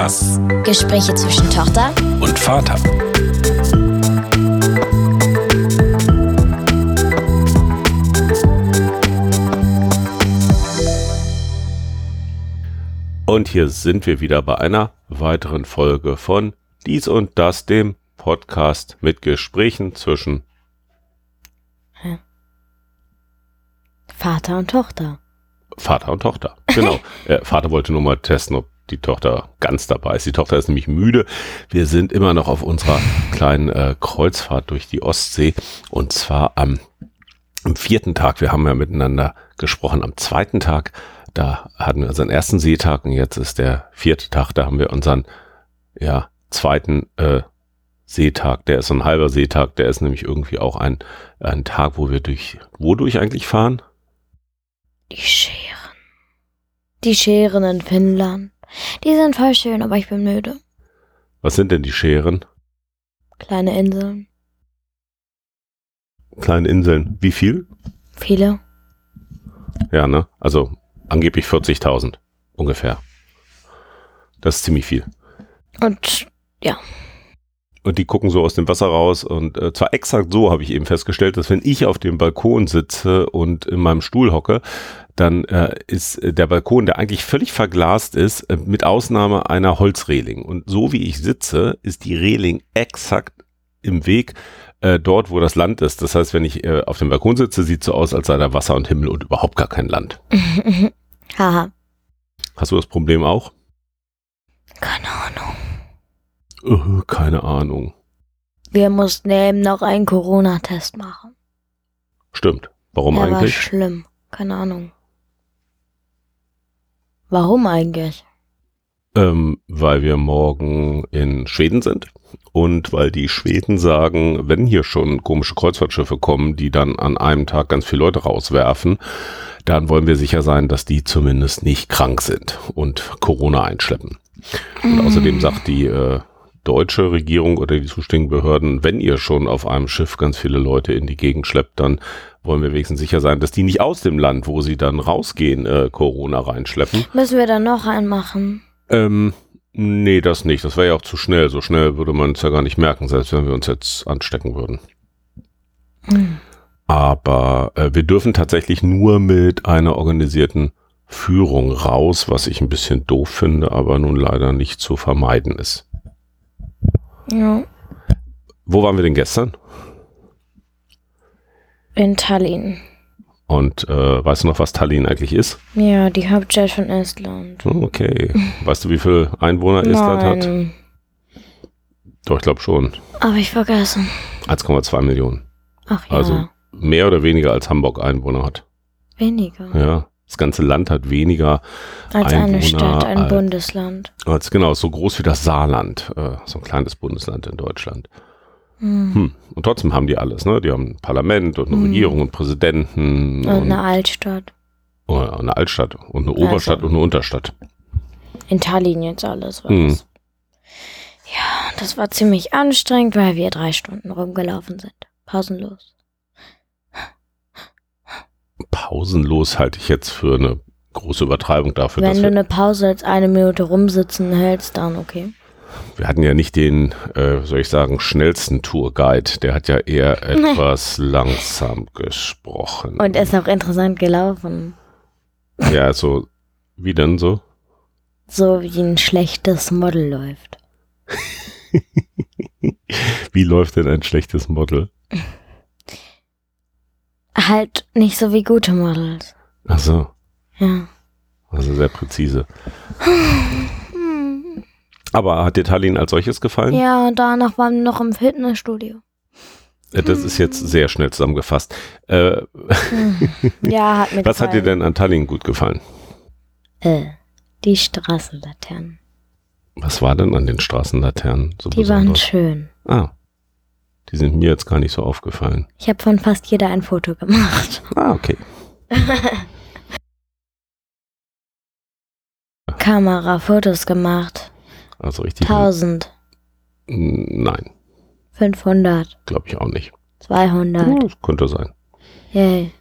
das? Gespräche zwischen Tochter Und Vater. Und hier sind wir wieder bei einer weiteren Folge von Dies und Das, dem Podcast mit Gesprächen zwischen Vater und Tochter. Vater und Tochter. Genau. äh, Vater wollte nur mal testen, ob die Tochter ganz dabei ist. Die Tochter ist nämlich müde. Wir sind immer noch auf unserer kleinen äh, Kreuzfahrt durch die Ostsee und zwar am, am vierten Tag. Wir haben ja miteinander gesprochen. Am zweiten Tag, da hatten wir unseren ersten Seetag und jetzt ist der vierte Tag. Da haben wir unseren ja, zweiten äh, Seetag. Der ist so ein halber Seetag. Der ist nämlich irgendwie auch ein, ein Tag, wo wir durch, wodurch eigentlich fahren? Die Scheren. Die Scheren in Finnland. Die sind voll schön, aber ich bin müde. Was sind denn die Scheren? Kleine Inseln. Kleine Inseln. Wie viel? Viele. Ja, ne? Also angeblich 40.000 ungefähr. Das ist ziemlich viel. Und ja. Und die gucken so aus dem Wasser raus und äh, zwar exakt so habe ich eben festgestellt, dass wenn ich auf dem Balkon sitze und in meinem Stuhl hocke, dann äh, ist äh, der Balkon, der eigentlich völlig verglast ist, äh, mit Ausnahme einer Holzreling. Und so wie ich sitze, ist die Reling exakt im Weg äh, dort, wo das Land ist. Das heißt, wenn ich äh, auf dem Balkon sitze, sieht so aus, als sei da Wasser und Himmel und überhaupt gar kein Land. Haha. Hast du das Problem auch? Keine Ahnung. Äh, keine Ahnung. Wir mussten eben noch einen Corona-Test machen. Stimmt. Warum Der war eigentlich? schlimm. Keine Ahnung. Warum eigentlich? Ähm, weil wir morgen in Schweden sind und weil die Schweden sagen, wenn hier schon komische Kreuzfahrtschiffe kommen, die dann an einem Tag ganz viele Leute rauswerfen, dann wollen wir sicher sein, dass die zumindest nicht krank sind und Corona einschleppen. Und außerdem sagt die äh, deutsche Regierung oder die zuständigen Behörden, wenn ihr schon auf einem Schiff ganz viele Leute in die Gegend schleppt, dann wollen wir wenigstens sicher sein, dass die nicht aus dem Land, wo sie dann rausgehen, äh, Corona reinschleppen. Müssen wir dann noch einen machen? Ähm, nee, das nicht. Das wäre ja auch zu schnell. So schnell würde man es ja gar nicht merken, selbst wenn wir uns jetzt anstecken würden. Hm. Aber äh, wir dürfen tatsächlich nur mit einer organisierten Führung raus, was ich ein bisschen doof finde, aber nun leider nicht zu vermeiden ist. Ja. Wo waren wir denn gestern? In Tallinn. Und äh, weißt du noch, was Tallinn eigentlich ist? Ja, die Hauptstadt von Estland. Oh, Okay. Weißt du, wie viele Einwohner Estland hat? Doch, ich glaube schon. Aber ich vergessen. 1,2 Millionen. Ach ja, Also mehr oder weniger als Hamburg Einwohner hat. weniger. Ja. Das ganze Land hat weniger Als eine Einwohner Stadt, ein als- Bundesland. als genau so groß wie das Saarland, äh, so ein kleines Bundesland in Deutschland. Hm. Hm. Und trotzdem haben die alles, ne? Die haben ein Parlament und eine Hm. Regierung und Präsidenten Und und, eine Altstadt. oh, eine Altstadt und eine Also- Oberstadt und eine Unterstadt. In Tallinn jetzt alles. Was. Hm. Ja, das war ziemlich anstrengend, weil wir drei Stunden rumgelaufen sind. Pausenlos. Pausenlos halte ich jetzt für eine große Übertreibung dafür, Wenn du eine Pause als eine Minute rumsitzen hältst, dann okay. wir hatten ja nicht den, äh, soll ich sagen, schnellsten Tourguide. Der hat ja eher etwas langsam gesprochen. Und ist auch interessant gelaufen. ja, so, wie denn so? So wie ein schlechtes Model läuft. Wie läuft denn ein schlechtes Model? Halt nicht so wie gute Models. Ach so, Ja. also sehr präzise. Aber hat dir Tallinn als solches gefallen? Ja, danach waren wir noch im Fitnessstudio. Äh, Das ist jetzt sehr schnell zusammengefasst. Äh, Ja, hat mir was hat dir gefallen. denn an Tallinn gut gefallen? Äh, die Straßenlaternen. Was war denn an den Straßenlaternen so Die waren besonders? schön. Ah, die sind mir jetzt gar nicht so aufgefallen. Ich habe von fast jeder ein Foto gemacht. Ah, okay. Kamera, Fotos gemacht. Also richtig. 1000, Nein, 500, glaube ich auch nicht. 200. Ja, das könnte sein. Yay.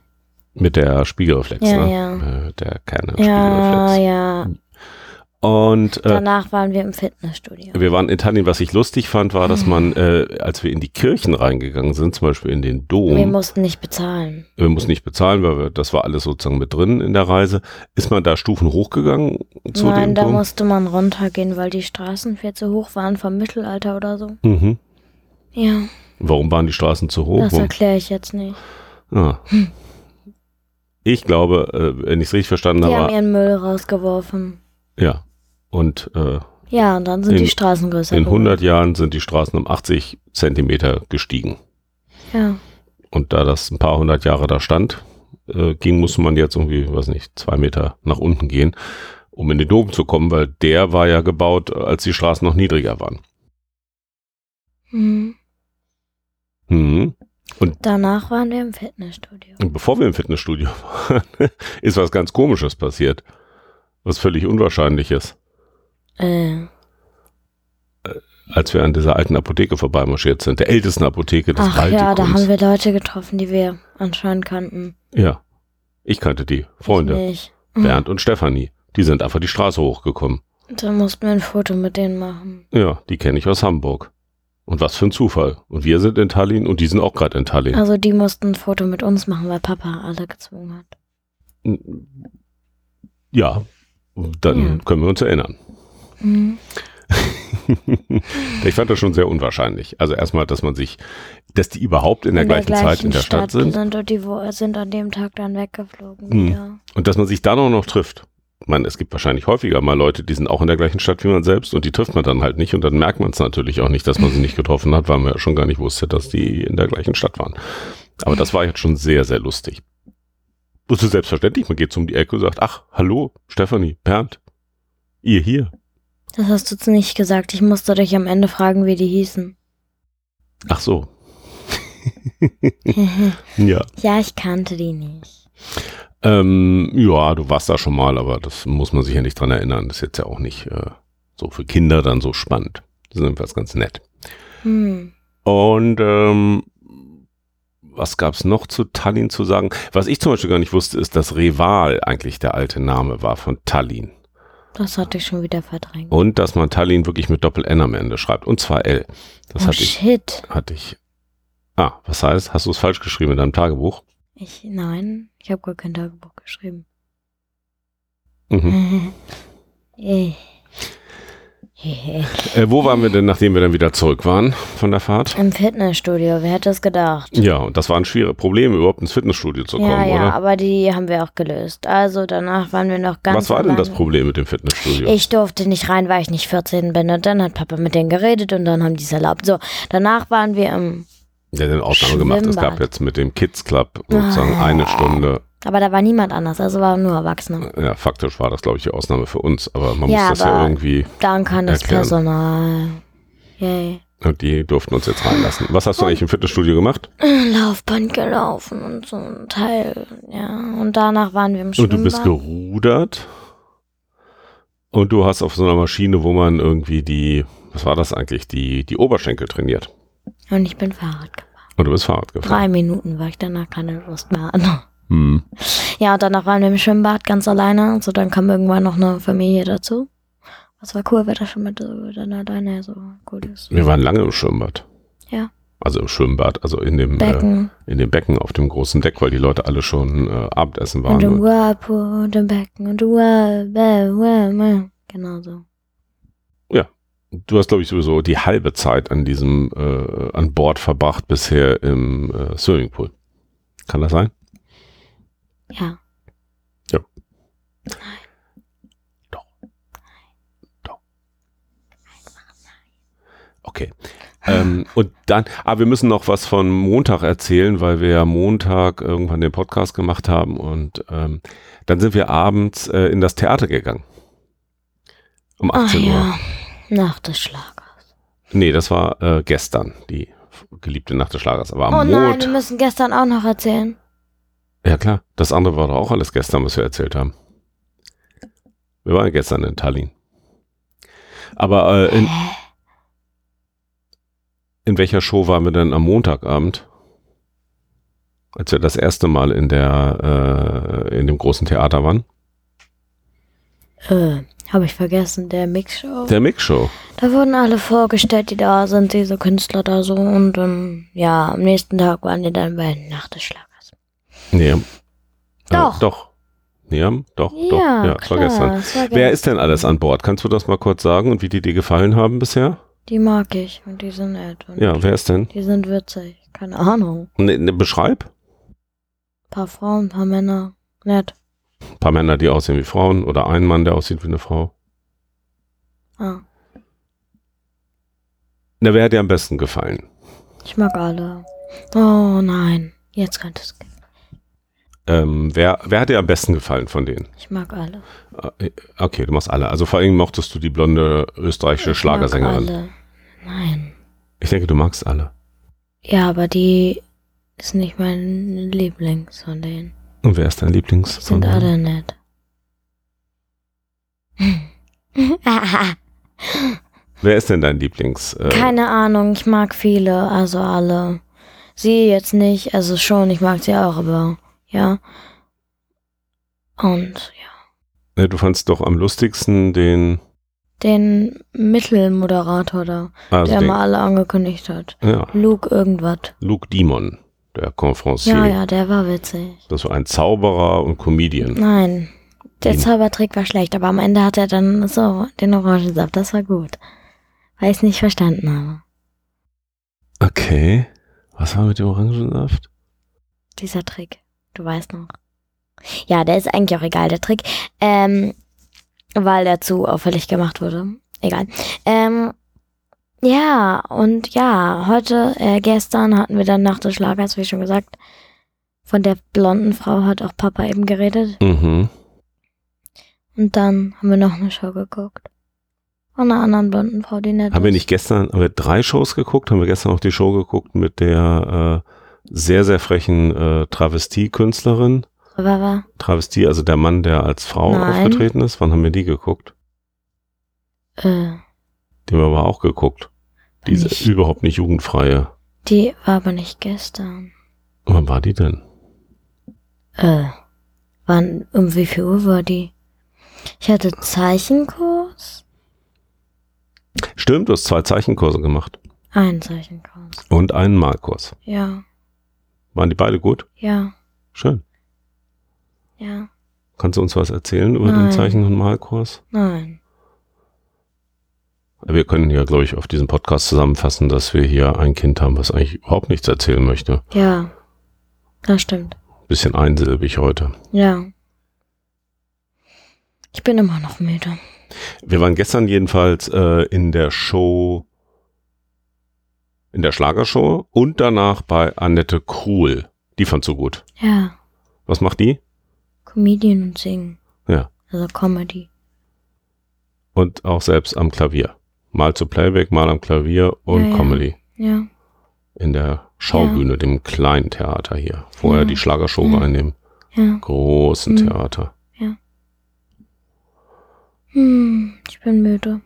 Mit der Spiegelreflex, Ja, ne? ja. Äh, der Ja, Spiegelreflex. ja. Und äh, Danach waren wir im Fitnessstudio. wir waren in Tallinn. Was ich lustig fand, war, dass man, äh, als wir in die Kirchen reingegangen sind, zum Beispiel in den Dom, Wir mussten nicht bezahlen. wir mussten nicht bezahlen, weil wir, das war alles sozusagen mit drin in der Reise. Ist man da Stufen hochgegangen zu Nein, dem da Dom? musste man runtergehen, weil die Straßen viel zu hoch waren vom Mittelalter oder so. Mhm. Ja, Warum waren die Straßen zu hoch? das erkläre ich jetzt nicht. Ah. Ich glaube, äh, wenn ich es richtig verstanden Die haben habe, ihren Müll rausgeworfen. ja. Und äh, Ja, und dann sind In- die Straßen größer in geworden. 100 Jahren sind die Straßen um 80 Zentimeter gestiegen. Ja, Und da das ein paar hundert Jahre da stand, äh, ging, musste man jetzt irgendwie, weiß nicht, zwei Meter nach unten gehen, um in den Dom zu kommen, weil der war ja gebaut, als die Straßen noch niedriger waren. mhm. Mhm. Danach waren wir im Fitnessstudio. Und bevor wir im Fitnessstudio waren, ist was ganz Komisches passiert. Was völlig Unwahrscheinliches. Äh, Als wir an dieser alten Apotheke vorbeimarschiert sind, der ältesten Apotheke des ach ja, da Baltikums. haben wir Leute getroffen, die wir anscheinend kannten. ja, ich kannte die, Freunde, nicht. Bernd und Stefanie. Die sind einfach die Straße hochgekommen. Da mussten wir ein Foto mit denen machen. Ja, die kenne ich aus Hamburg. Und was für ein Zufall. Und wir sind in Tallinn und die sind auch gerade in Tallinn. Also die mussten ein Foto mit uns machen, weil Papa alle gezwungen hat. Ja, dann Ja. können wir uns erinnern. Mhm. ich fand das schon sehr unwahrscheinlich. Also erstmal, dass man sich, dass die überhaupt in der gleichen Zeit in der Stadt sind sind und die sind an dem Tag dann weggeflogen Hm. wieder. und dass man sich dann auch noch trifft. Ich meine, es gibt wahrscheinlich häufiger mal Leute, die sind auch in der gleichen Stadt wie man selbst und die trifft man dann halt nicht und dann merkt man es natürlich auch nicht, dass man sie nicht getroffen hat, weil man ja schon gar nicht wusste, dass die in der gleichen Stadt waren. Aber das war jetzt schon sehr, sehr lustig. Wusste selbstverständlich, man geht so um die Ecke und sagt, ach, hallo, Stefanie, Bernd, ihr hier. Das hast du jetzt nicht gesagt. Ich musste dich am Ende fragen, wie die hießen. Ach so. ja. ja, ich kannte die nicht. Ähm, ja, du warst da schon mal, aber das muss man sich ja nicht dran erinnern. Das ist jetzt ja auch nicht äh, so für Kinder dann so spannend. Das ist jedenfalls ganz nett. Hm. Und ähm, was gab's noch zu Tallinn zu sagen? Was ich zum Beispiel gar nicht wusste, ist, dass Reval eigentlich der alte Name war von Tallinn. Das hatte ich schon wieder verdrängt. Und dass man Tallinn wirklich mit Doppel-N am Ende schreibt. Und zwar L. Das oh hatte ich, shit. hatte ich. Ah, was heißt? Hast du es falsch geschrieben in deinem Tagebuch? Ich, nein, ich habe gar kein Tagebuch geschrieben. Mhm. Eh. Äh, wo waren wir denn, nachdem wir dann wieder zurück waren von der Fahrt? Im Fitnessstudio, wer hätte es gedacht? Ja, und das war ein schweres Problem, überhaupt ins Fitnessstudio zu kommen, ja, ja, oder? aber die haben wir auch gelöst. Also danach waren wir noch ganz Was war denn das. Problem mit dem Fitnessstudio? Ich durfte nicht rein, weil ich nicht 14 bin. Und dann hat Papa mit denen geredet und dann haben die es erlaubt. So, danach waren wir im. Der hat eine Ausnahme gemacht. Es gab jetzt mit dem Kids Club sozusagen Ah. eine Stunde. Aber da war niemand anders, also waren nur Erwachsene. Ja, faktisch war das, glaube ich, die Ausnahme für uns, aber man Ja, muss das ja irgendwie, Dann kann das Erklären. Personal. Yay. und die durften uns jetzt reinlassen. Was hast du eigentlich im Fitnessstudio gemacht? Laufband gelaufen und so ein Teil. Ja, und danach waren wir im Schwimmbad. Und du bist gerudert und du hast auf so einer Maschine, wo man irgendwie die, was war das eigentlich, die, die Oberschenkel trainiert. Und ich bin Fahrrad gefahren. Und du bist Fahrrad gefahren. Drei Minuten, weil ich danach keine Lust mehr hatte. Hm. Ja, und danach waren wir im Schwimmbad ganz alleine. Und so, dann kam irgendwann noch eine Familie dazu. Das war cool, weil das schon mit äh, dann alleine so cool ist. Wir waren lange im Schwimmbad. Ja. Also im Schwimmbad, also in dem, äh, Becken. in dem Becken auf dem großen Deck, weil die Leute alle schon äh, Abendessen Und im waren. Whirlpool und im Becken und im Whirlpool. Genau so. Du hast, glaube ich, sowieso die halbe Zeit an diesem, äh, an Bord verbracht bisher im äh, Swimmingpool. Kann das sein? Ja. Okay. Ähm, und dann, aber wir müssen noch was von Montag erzählen, weil wir ja Montag irgendwann den Podcast gemacht haben und ähm, dann sind wir abends äh, in das Theater gegangen. Um Ach 18 Uhr. ja. Nach des Schlagers. Nee, das war äh, gestern, die geliebte Nacht des Schlagers. Aber am Oh nein, wir müssen gestern auch noch erzählen. Ja klar, das andere war doch auch alles gestern, was wir erzählt haben. Wir waren gestern in Tallinn. Aber äh, in, in welcher Show waren wir denn am Montagabend? Als wir das erste Mal in der äh, in dem großen Theater waren. Äh, habe ich vergessen, der Mixshow. Der Mix-Show. Da wurden alle vorgestellt, die da sind, diese Künstler da so. Und dann, ja, am nächsten Tag waren die dann bei Nacht des Schlagers. Nee. Doch. Äh, doch. Nee, doch, doch. Ja, Ja, es war klar, gestern. es war Wer ist denn alles an Bord? Kannst du das mal kurz sagen und wie die dir gefallen haben bisher? Die mag ich und die sind nett. Und Ja, wer ist denn? Die sind witzig. Keine Ahnung. Ne, ne, beschreib. paar Frauen, paar Männer. Nett. Ein paar Männer, die aussehen wie Frauen oder ein Mann, der aussieht wie eine Frau. Ah, Na, wer hat dir am besten gefallen? ich mag alle. Oh nein. Jetzt könnte es gehen. Ähm, wer, wer hat dir am besten gefallen von denen? Ich mag alle. Äh, Okay, du machst alle. Also vor allem mochtest du die blonde österreichische Ich Schlagersängerin. Mag alle. Nein. Ich denke, du magst alle. Ja, aber die ist nicht mein Lieblings von denen. Und wer ist dein Lieblings? Die sind von denen? alle nett. Wer ist denn dein Lieblings? Äh, Keine Ahnung, ich mag viele, also alle. Sie jetzt nicht, also schon, ich mag sie auch, aber ja. Und ja. ne, du fandst doch am lustigsten den, Den Mittelmoderator da, also der den, mal alle angekündigt hat. ja, Luke irgendwas. Luke Dimon, der Conferencier. Ja, ja, der war witzig. Das war ein Zauberer und Comedian. Nein, der Hm. Zaubertrick war schlecht, aber am Ende hat er dann so den Orangensaft, das war gut. Weil ich es nicht verstanden habe. Okay. Was war mit dem Orangensaft? Dieser Trick, du weißt noch. Ja, der ist eigentlich auch egal, der Trick. Ähm, weil der zu auffällig gemacht wurde. Egal. Ähm, ja, und ja, heute, äh, gestern hatten wir dann nach des Schlagers, wie schon gesagt, von der blonden Frau hat auch Papa eben geredet. Mhm. Und dann haben wir noch eine Show geguckt. Von einer anderen blonden Frau, die nett Haben wir ist. nicht gestern, haben wir drei Shows geguckt? Haben wir gestern auch die Show geguckt mit der äh, sehr, sehr frechen äh, Travestie-Künstlerin? War. Travestie, also der Mann, der als Frau Nein. aufgetreten ist. Wann haben wir die geguckt? Äh, Die haben wir aber auch geguckt. Diese nicht. überhaupt nicht jugendfreie. die war aber nicht gestern. Wann war die denn? Äh, wann, um wie viel Uhr war die? Ich hatte Zeichenkurs. Stimmt, du hast zwei Zeichenkurse gemacht. Ein Zeichenkurs. Und einen Malkurs. Ja, Waren die beide gut? ja, Schön. ja, Kannst du uns was erzählen über den Nein. Zeichen- und Malkurs? nein. Wir können ja, glaube ich, auf diesem Podcast zusammenfassen, dass wir hier ein Kind haben, was eigentlich überhaupt nichts erzählen möchte. Ja, das stimmt. Bisschen einsilbig heute. Ja. Ich bin immer noch müde. Wir waren gestern jedenfalls äh, in der Show, in der Schlagershow und danach bei Annette Kruhl. Die fand so gut. Ja, Was macht die? Comedian und Singen. Ja. Also Comedy. Und auch selbst am Klavier. Mal zu Playback, mal am Klavier und Ja, ja. Comedy. Ja, In der Schaubühne, dem kleinen Theater hier. Vorher Ja. die Schlagershow Ja. war in dem ja. großen Mhm. Theater. Hm, ich bin müde.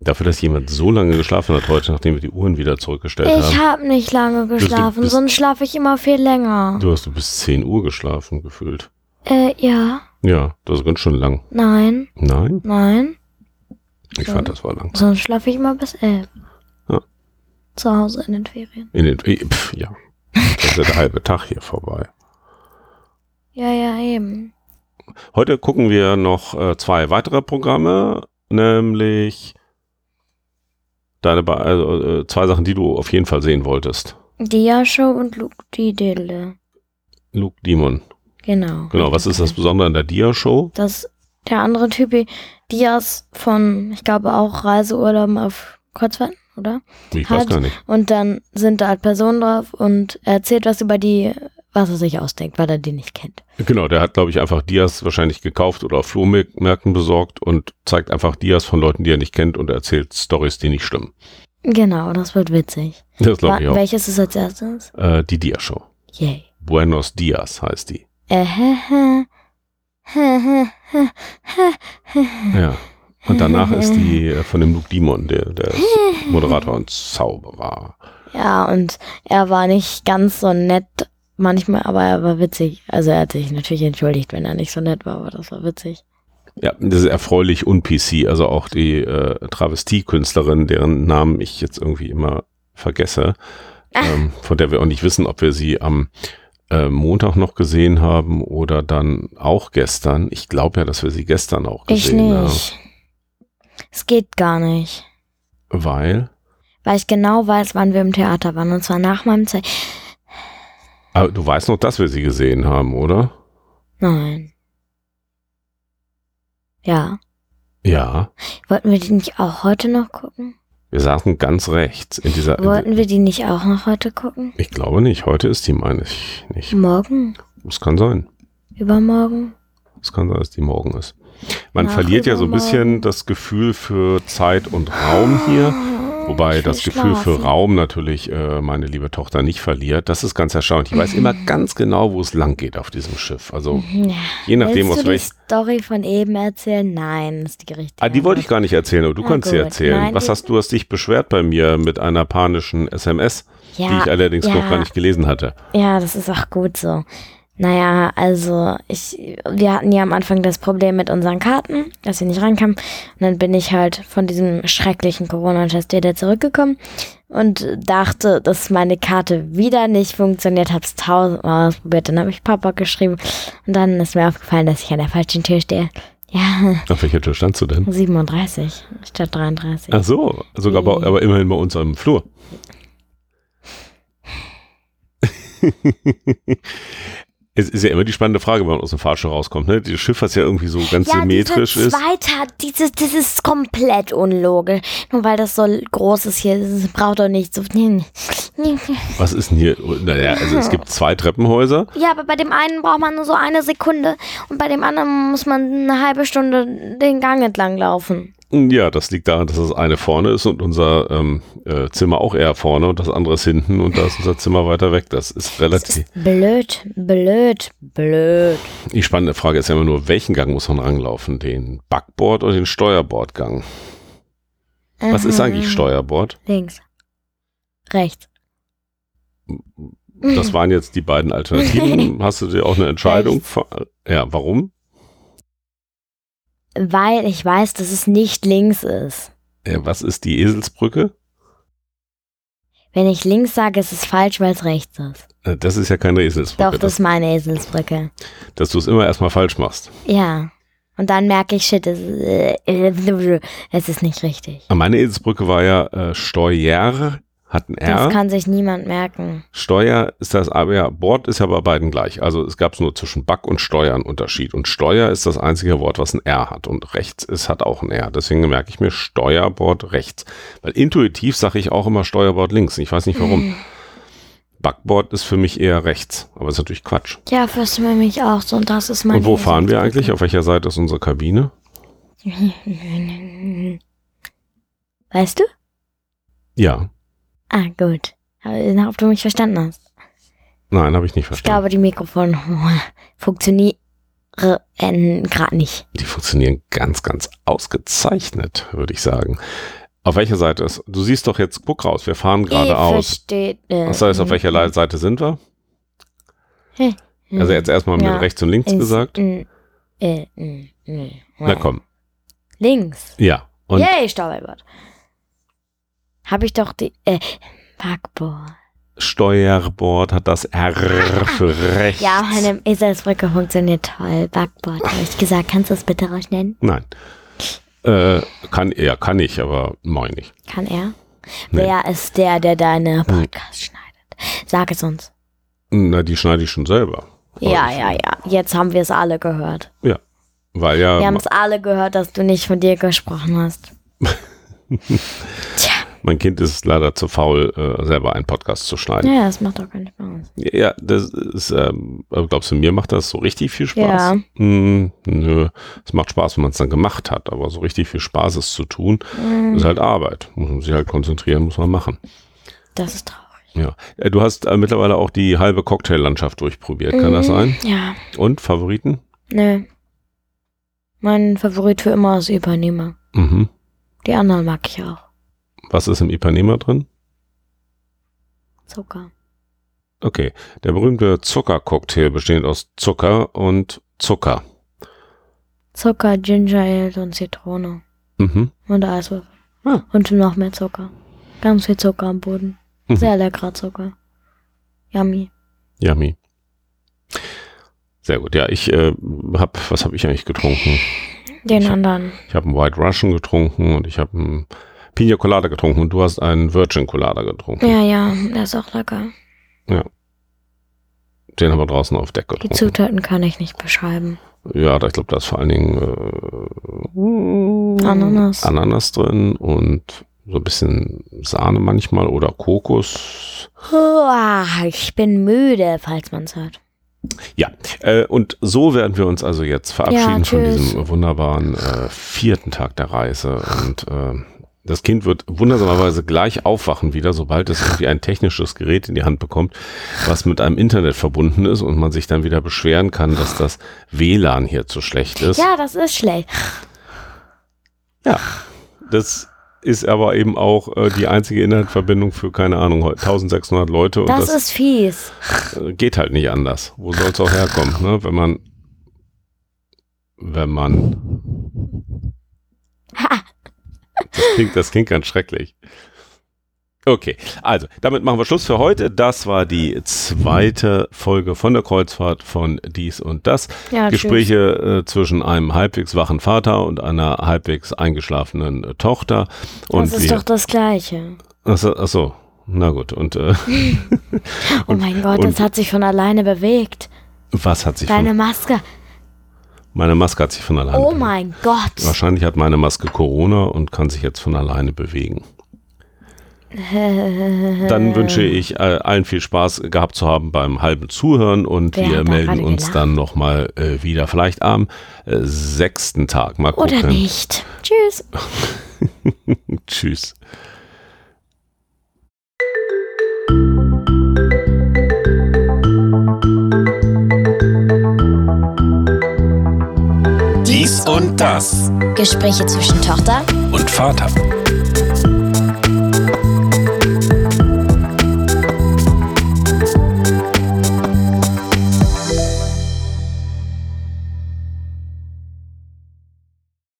Dafür, dass jemand so lange geschlafen hat heute, nachdem wir die Uhren wieder zurückgestellt Ich haben. habe nicht lange du geschlafen, bist- sonst schlafe ich immer viel länger. Du hast du bis 10 Uhr geschlafen, gefühlt. Äh, ja, Ja, das ist ganz schön lang. nein, Nein? nein. Ich Ja. fand, das war lang. Sonst schlafe ich immer bis elf. Ja. Zu Hause in den Ferien. In den, pf, ja. Da ist ja der halbe Tag hier vorbei. Ja, ja, eben. Heute gucken wir noch äh, zwei weitere Programme, nämlich deine also, äh, zwei Sachen, die du auf jeden Fall sehen wolltest. Dia-Show und Luke die Dille. Luke Demon. Genau. Genau, was ist das Besondere an der Dia-Show? Das, der andere Typ, Dias von, ich glaube auch Reiseurlauben auf Kreuzfahrten, oder? Ich weiß Hat- gar nicht. Und dann sind da halt Personen drauf und er erzählt was über die, was er sich ausdenkt, weil er die nicht kennt. Genau, der hat, glaube ich, einfach Dias wahrscheinlich gekauft oder auf Flohmärkten besorgt und zeigt einfach Dias von Leuten, die er nicht kennt und erzählt Stories, die nicht stimmen. Genau, das wird witzig. Das glaube ich auch. Welches ist als erstes? Äh, die Dia-Show. Yay. Buenos Dias heißt die. Äh, hä, hä. Hä. Ja. Und danach ist die äh, von dem Luke Dimon, der, der ist Moderator und Zauberer. Ja, und er war nicht ganz so nett manchmal, aber er war witzig. Also er hat sich natürlich entschuldigt, wenn er nicht so nett war, aber das war witzig. Ja, das ist erfreulich und PC, also auch die äh, Travestie-Künstlerin, deren Namen ich jetzt irgendwie immer vergesse, ähm, von der wir auch nicht wissen, ob wir sie am äh, Montag noch gesehen haben oder dann auch gestern. Ich glaube ja, dass wir sie gestern auch Ich gesehen haben. nicht. Es geht gar nicht. Weil, Weil ich genau weiß, wann wir im Theater waren. Und zwar nach meinem Zeit. Aber du weißt noch, dass wir sie gesehen haben, oder? Nein. Ja. Ja, Wollten wir die nicht auch heute noch gucken? wir saßen ganz rechts in dieser. Wollten wir die nicht auch noch heute gucken? ich glaube nicht. Heute ist die, meine ich nicht. Morgen? Es kann sein. Übermorgen? Es kann sein, dass die morgen ist. Man Nach verliert ja so ein bisschen das Gefühl für Zeit und Raum hier. Wobei das Gefühl für schlafen. Raum natürlich äh, meine liebe Tochter nicht verliert. Das ist ganz erstaunlich. Ich weiß immer ganz genau, wo es lang geht auf diesem Schiff. Also Ja. je nachdem, Willst aus du die. Story von eben erzählen? Nein, das ist die richtige. Ah, die wollte ich gar nicht erzählen, aber du Na kannst sie gut. erzählen. Nein, Was hast du, hast dich beschwert bei mir mit einer panischen SMS, ja, die ich allerdings ja, noch gar nicht gelesen hatte. Ja, das ist auch gut so. Naja, also ich, wir hatten ja am Anfang das Problem mit unseren Karten, dass wir nicht reinkamen. Und dann bin ich halt von diesem schrecklichen Corona-Test wieder zurückgekommen und dachte, dass meine Karte wieder nicht funktioniert. Hab's tausendmal ausprobiert. Dann habe ich Papa geschrieben und dann ist mir aufgefallen, dass ich an der falschen Tür stehe. Ja, Auf welcher Tür standst du denn? 37 statt 33. Ach so, sogar bei, aber immerhin bei uns am Flur. es ist ja immer die spannende Frage, wenn man aus dem Fahrstuhl rauskommt. Ne? Das Schiff, was ja irgendwie so ganz symmetrisch diese ist. zweite, dieses, das ist komplett unlogisch. Nur weil das so groß ist hier, das braucht doch nicht so. Was ist denn hier? Naja, also es gibt zwei Treppenhäuser. Ja, aber bei dem einen braucht man nur so eine Sekunde und bei dem anderen muss man eine halbe Stunde den Gang entlang laufen. Ja, das liegt daran, dass das eine vorne ist und unser ähm, äh, Zimmer auch eher vorne und das andere ist hinten und da ist unser Zimmer weiter weg. Das ist Das relativ. ist blöd, blöd, blöd. Die spannende Frage ist ja immer nur, welchen Gang muss man ranlaufen? Den Backbord oder den Steuerbordgang? Was ist eigentlich Steuerbord? Links. Rechts. Das waren jetzt die beiden Alternativen. Hast du dir auch eine Entscheidung? Ja, warum? Weil ich weiß, dass es nicht links ist. Ja, was ist die Eselsbrücke? Wenn ich links sage, ist es falsch, weil es rechts ist. Äh, Das ist ja keine Eselsbrücke. Doch, das ist meine Eselsbrücke. dass du es immer erstmal falsch machst. Ja. Und dann merke ich, shit, es, äh, es ist nicht richtig. Meine Eselsbrücke war ja äh, Steuer, hat ein Das R. kann sich niemand merken. Steuer ist das, aber ja, Bord ist ja bei beiden gleich. Also es gab nur zwischen Back und Steuer einen Unterschied. Und Steuer ist das einzige Wort, was ein R hat. Und rechts ist, hat auch ein R. Deswegen merke ich mir Steuerbord rechts. Weil intuitiv sage ich auch immer Steuerbord links. Ich weiß nicht warum. Backbord ist für mich eher rechts. Aber ist natürlich Quatsch. Ja, fürs für mich auch so. Und das ist mein und wo fahren wir eigentlich? Auf welcher Seite ist unsere Kabine? Weißt du? Ja. Ah, gut. Ob du mich verstanden hast. Nein, habe ich nicht Ich verstanden. glaube, die Mikrofone funktionieren gerade nicht. Die funktionieren ganz, ganz ausgezeichnet, würde ich sagen. Auf welcher Seite ist? Du siehst doch jetzt, guck raus, wir fahren geradeaus. Äh, Was heißt, auf welcher Seite sind wir? Also jetzt erstmal Ja. mit rechts und links gesagt. äh, mm, mm, Na komm. Links. Ja. Und Yay, Staubalbert. Habe ich doch die. Äh, Backboard. Steuerbord hat das R für rechts. Ja, meine Eselsbrücke funktioniert toll. Backboard, habe ich gesagt. Kannst du es bitte rausnennen? Nein. Äh, kann, ja, kann ich, aber meine ich. Kann er? Nee. Wer ist der, der deine Podcasts schneidet? Sag es uns. Na, die schneide ich schon selber. Ja, ja, ja. Jetzt haben wir es alle gehört. Weil ja, Wir haben es alle gehört, dass du nicht von dir gesprochen hast. Mein Kind ist leider zu faul, äh, selber einen Podcast zu schneiden. ja, das macht doch keinen Spaß. Ja, das ist, ähm, glaubst du, mir macht das so richtig viel Spaß? Ja. Hm, nö, es macht Spaß, wenn man es dann gemacht hat, aber so richtig viel Spaß es zu tun, Mhm. ist halt Arbeit. Muss man sich halt konzentrieren, muss man machen. Das ist traurig. Ja. Äh, Du hast äh, mittlerweile auch die halbe Cocktaillandschaft durchprobiert, kann das Mhm. sein? Ja, Und Favoriten? nö. Mein Favorit für immer ist Übernehmer. Mhm. Die anderen mag ich auch. Was ist im Ipanema drin? Zucker. Okay. Der berühmte Zuckercocktail besteht aus Zucker und Zucker. Zucker, Ginger Ale und Zitrone. Mhm. Und Eiswürfel. Ah. Und noch mehr Zucker. Ganz viel Zucker am Boden. Mhm. Sehr leckerer Zucker. Yummy. Yummy. Sehr gut. Ja, ich äh, hab, was habe ich eigentlich getrunken? Den Ich hab- anderen. Ich habe einen White Russian getrunken und ich habe einen Pina Colada getrunken und du hast einen Virgin Colada getrunken. Ja, ja, der ist auch lecker. Den haben wir draußen auf Deck Die getrunken. Zutaten kann ich nicht beschreiben. Ja, ich glaube, da ist vor allen Dingen äh, Ananas. Ananas drin und so ein bisschen Sahne manchmal oder Kokos. Uah, ich bin müde, falls man es hört. Ja, äh, und so werden wir uns also jetzt verabschieden Ja, von diesem wunderbaren äh, vierten Tag der Reise. Und äh, das Kind wird wundersamerweise gleich aufwachen wieder, sobald es irgendwie ein technisches Gerät in die Hand bekommt, was mit einem Internet verbunden ist und man sich dann wieder beschweren kann, dass das WLAN hier zu schlecht ist. Ja, das ist schlecht. Das ist aber eben auch äh, die einzige Internetverbindung für, keine Ahnung, 1600 Leute Das, das, ist fies. äh, geht halt nicht anders. Wo soll es auch herkommen, ne? wenn man wenn man das klingt, das klingt ganz schrecklich. Okay, also damit machen wir Schluss für heute. Das war die zweite Folge von der Kreuzfahrt von dies und das. ja. Gespräche äh, zwischen einem halbwegs wachen Vater und einer halbwegs eingeschlafenen äh, Tochter. Und Das ist wir, doch das Gleiche. Achso, achso, na gut. Und, äh, Oh mein Gott, und das hat sich von alleine bewegt. was hat sich Deine von, Maske. Meine Maske hat sich von alleine Oh bewegt. mein Gott. Wahrscheinlich hat meine Maske Corona und kann sich jetzt von alleine bewegen. Dann wünsche ich äh, allen viel Spaß gehabt zu haben beim halben Zuhören und Wer wir melden uns gelacht? dann nochmal äh, wieder, vielleicht am äh, sechsten Tag. Mal gucken. Oder nicht. Tschüss. Tschüss. Dies und das Gespräche zwischen Tochter und Vater.